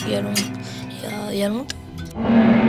just what's Este. Y era. Ya, ya no.